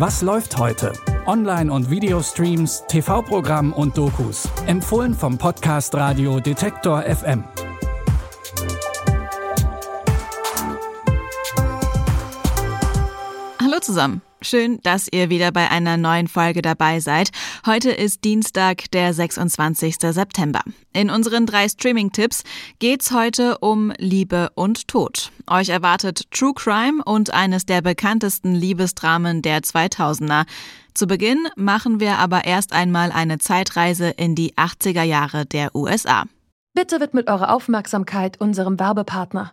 Was läuft heute? Online- und Videostreams, TV-Programm und Dokus. Empfohlen vom Podcast Radio Detektor FM. Hallo zusammen. Schön, dass ihr wieder bei einer neuen Folge dabei seid. Heute ist Dienstag, der 26. September. In unseren drei Streaming-Tipps geht's heute um Liebe und Tod. Euch erwartet True Crime und eines der bekanntesten Liebesdramen der 2000er. Zu Beginn machen wir aber erst einmal eine Zeitreise in die 80er Jahre der USA. Bitte widmet eure Aufmerksamkeit unserem Werbepartner.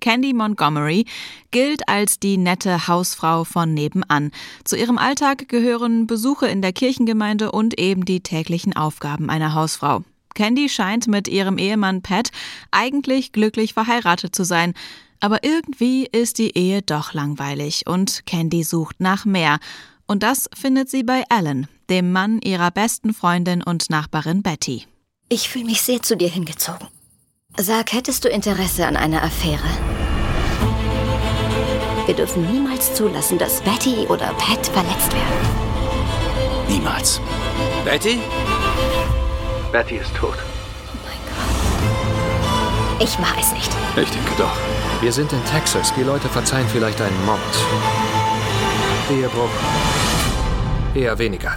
Candy Montgomery gilt als die nette Hausfrau von nebenan. Zu ihrem Alltag gehören Besuche in der Kirchengemeinde und eben die täglichen Aufgaben einer Hausfrau. Candy scheint mit ihrem Ehemann Pat eigentlich glücklich verheiratet zu sein. Aber irgendwie ist die Ehe doch langweilig und Candy sucht nach mehr. Und das findet sie bei Alan, dem Mann ihrer besten Freundin und Nachbarin Betty. Ich fühle mich sehr zu dir hingezogen. Sag, hättest du Interesse an einer Affäre? Wir dürfen niemals zulassen, dass Betty oder Pat verletzt werden. Niemals. Betty? Betty ist tot. Oh mein Gott. Ich war es nicht. Ich denke doch. Wir sind in Texas. Die Leute verzeihen vielleicht einen Mord. Ehebruch. Eher weniger.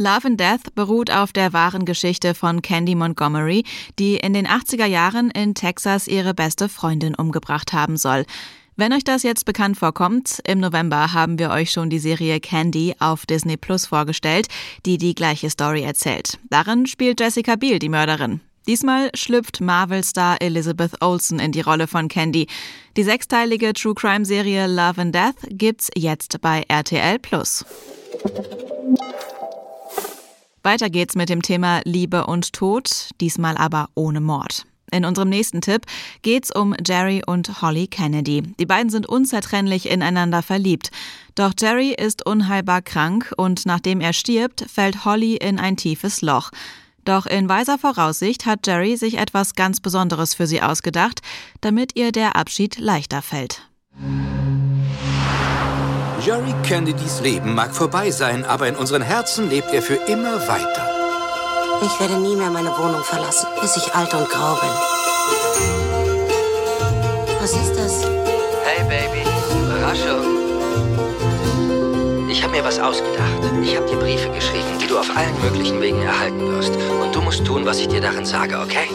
Love and Death beruht auf der wahren Geschichte von Candy Montgomery, die in den 80er Jahren in Texas ihre beste Freundin umgebracht haben soll. Wenn euch das jetzt bekannt vorkommt, im November haben wir euch schon die Serie Candy auf Disney Plus vorgestellt, die die gleiche Story erzählt. Darin spielt Jessica Biel die Mörderin. Diesmal schlüpft Marvel-Star Elizabeth Olsen in die Rolle von Candy. Die sechsteilige True Crime-Serie Love and Death gibt's jetzt bei RTL Plus. Weiter geht's mit dem Thema Liebe und Tod, diesmal aber ohne Mord. In unserem nächsten Tipp geht's um Jerry und Holly Kennedy. Die beiden sind unzertrennlich ineinander verliebt. Doch Jerry ist unheilbar krank und nachdem er stirbt, fällt Holly in ein tiefes Loch. Doch in weiser Voraussicht hat Jerry sich etwas ganz Besonderes für sie ausgedacht, damit ihr der Abschied leichter fällt. Jerry Kennedys Leben mag vorbei sein, aber in unseren Herzen lebt er für immer weiter. Ich werde nie mehr meine Wohnung verlassen, bis ich alt und grau bin. Was ist das? Hey Baby, Überraschung. Ich habe mir was ausgedacht. Ich habe dir Briefe geschrieben, die du auf allen möglichen Wegen erhalten wirst. Und du musst tun, was ich dir darin sage, okay?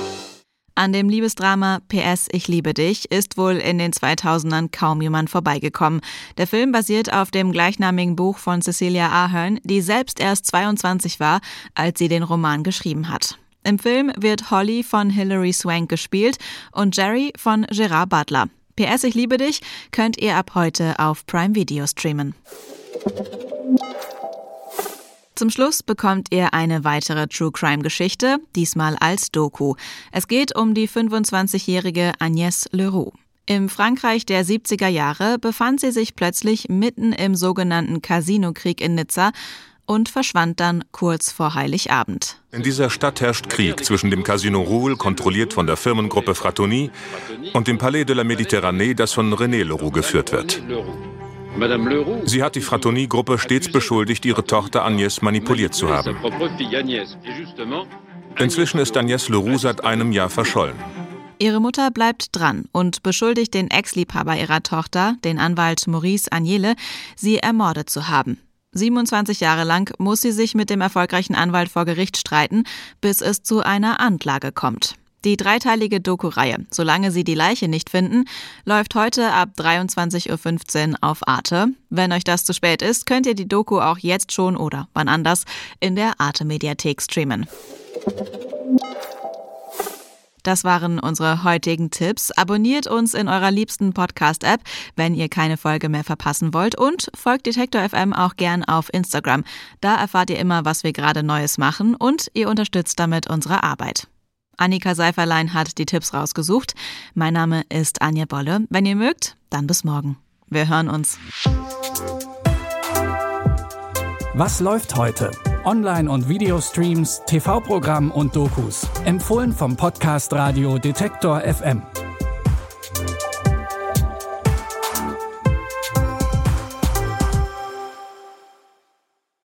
An dem Liebesdrama PS Ich liebe dich ist wohl in den 2000ern kaum jemand vorbeigekommen. Der Film basiert auf dem gleichnamigen Buch von Cecilia Ahern, die selbst erst 22 war, als sie den Roman geschrieben hat. Im Film wird Holly von Hilary Swank gespielt und Jerry von Gerard Butler. PS Ich liebe dich könnt ihr ab heute auf Prime Video streamen. Zum Schluss bekommt ihr eine weitere True Crime Geschichte, diesmal als Doku. Es geht um die 25-jährige Agnès Leroux. Im Frankreich der 70er Jahre befand sie sich plötzlich mitten im sogenannten Casino-Krieg in Nizza und verschwand dann kurz vor Heiligabend. In dieser Stadt herrscht Krieg zwischen dem Casino Roule, kontrolliert von der Firmengruppe Fratoni, und dem Palais de la Méditerranée, das von René Leroux geführt wird. Sie hat die Fratoni-Gruppe stets beschuldigt, ihre Tochter Agnès manipuliert zu haben. Inzwischen ist Agnès Leroux seit einem Jahr verschollen. Ihre Mutter bleibt dran und beschuldigt den Ex-Liebhaber ihrer Tochter, den Anwalt Maurice Agnele, sie ermordet zu haben. 27 Jahre lang muss sie sich mit dem erfolgreichen Anwalt vor Gericht streiten, bis es zu einer Anklage kommt. Die dreiteilige Doku-Reihe Solange Sie die Leiche nicht finden, läuft heute ab 23.15 Uhr auf Arte. Wenn euch das zu spät ist, könnt ihr die Doku auch jetzt schon oder wann anders in der Arte-Mediathek streamen. Das waren unsere heutigen Tipps. Abonniert uns in eurer liebsten Podcast-App, wenn ihr keine Folge mehr verpassen wollt und folgt Detektor FM auch gern auf Instagram. Da erfahrt ihr immer, was wir gerade Neues machen und ihr unterstützt damit unsere Arbeit. Annika Seiferlein hat die Tipps rausgesucht. Mein Name ist Anja Bolle. Wenn ihr mögt, dann bis morgen. Wir hören uns. Was läuft heute? Online- und Videostreams, TV-Programm und Dokus. Empfohlen vom Podcast Radio Detektor FM.